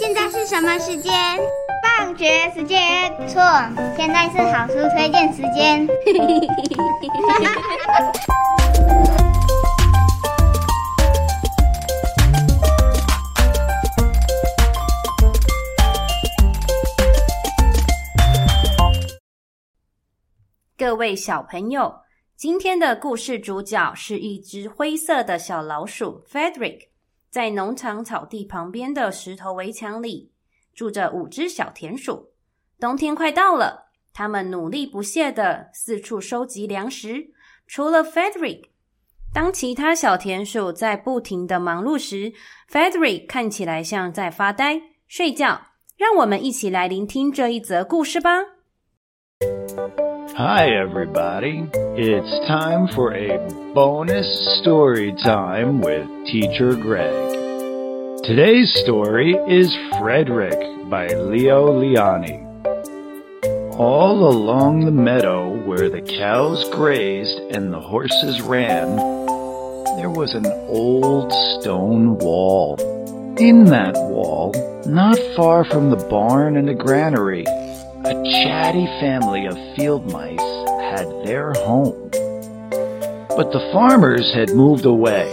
现在是什么时间？放学时间。错，现在是好书推荐时间。各位小朋友，今天的故事主角是一只灰色的小老鼠 Frederick。在农场草地旁边的石头围墙里，住着五只小田鼠。冬天快到了，它们努力不懈的四处收集粮食。除了 Frederick，当其他小田鼠在不停的忙碌时，Frederick 看起来像在发呆、睡觉。让我们一起来聆听这一则故事吧。Hi, everybody. It's time for a bonus story time with Teacher Greg. Today's story is Frederick by Leo Lionni. All along the meadow where the cows grazed and the horses ran, there was an old stone wall. In that wall, not far from the barn and the granary, a chatty family of field mice had their home. But the farmers had moved away.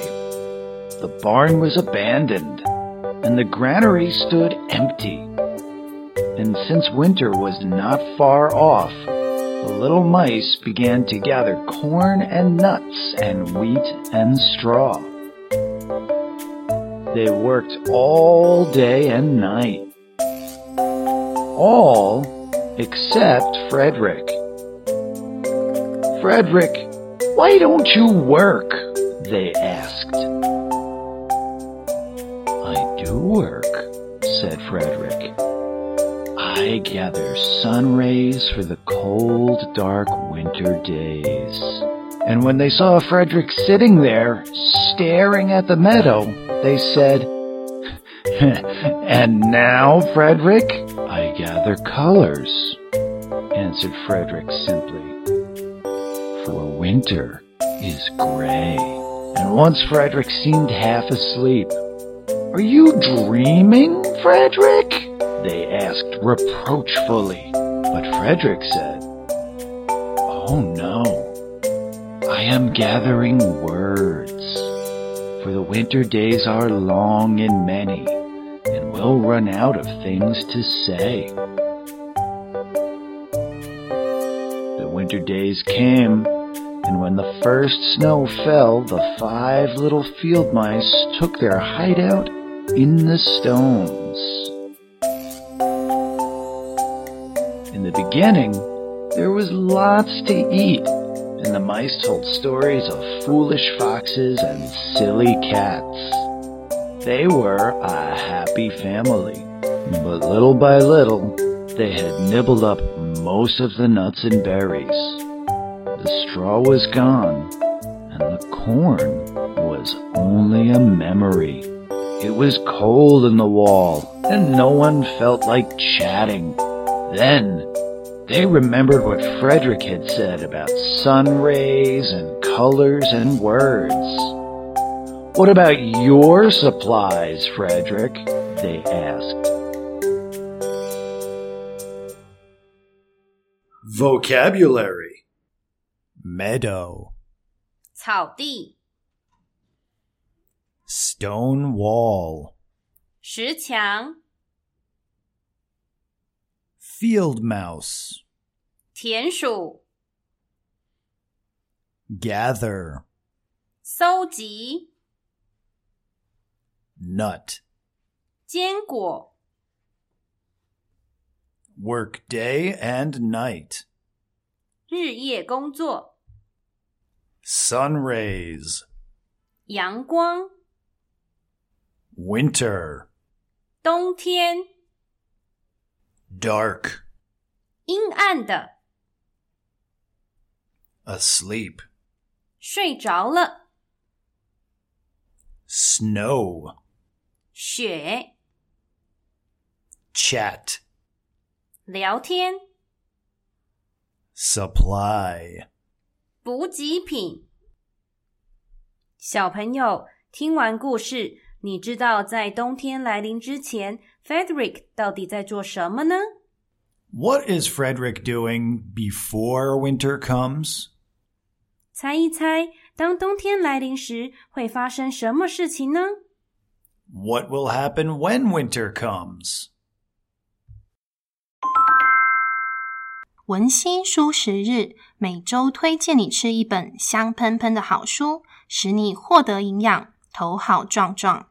The barn was abandoned, and the granary stood empty. And since winter was not far off, the little mice began to gather corn and nuts and wheat and straw. They worked all day and night. All except Frederick. Frederick, why don't you work? They asked. I do work, said Frederick. I gather sun rays for the cold, dark winter days. And when they saw Frederick sitting there, staring at the meadow, they said, And now, Frederick, gather colors, answered Frederick simply. For winter is gray. And once Frederick seemed half asleep. Are you dreaming, Frederick? They asked reproachfully. But Frederick said, Oh no, I am gathering words. For the winter days are long and many we'll run out of things to say. The winter days came, and when the first snow fell, the five little field mice took their hideout in the stones. In the beginning, there was lots to eat, and the mice told stories of foolish foxes and silly cats. They were a happy family, but little by little, they had nibbled up most of the nuts and berries. The straw was gone, and the corn was only a memory. It was cold in the wall, and no one felt like chatting. Then they remembered what Frederick had said about sun rays and colors and words. What about your supplies, Frederick? They asked. Vocabulary Meadow, 草地、 Stone wall, 石墙、 Field mouse, 田鼠、 Gather, 搜集、 Nut, 坚果、 Work day and night, 日夜工作、 Sun rays, 阳光、 Winter, 冬天、 Dark, 阴暗的、 Asleep, 睡着了、 Snow, 雪、Chat, 聊天、Supply, 补给品。小朋友听完故事，你知道在冬天来临之前，Frederick 到底在做什么呢？What is Frederick doing before winter comes? 猜一猜，当冬天来临时会发生什么事情呢？What will happen when winter comes? 文心书十日，每周推荐你吃一本香喷喷的好书，使你获得营养，头好壮壮。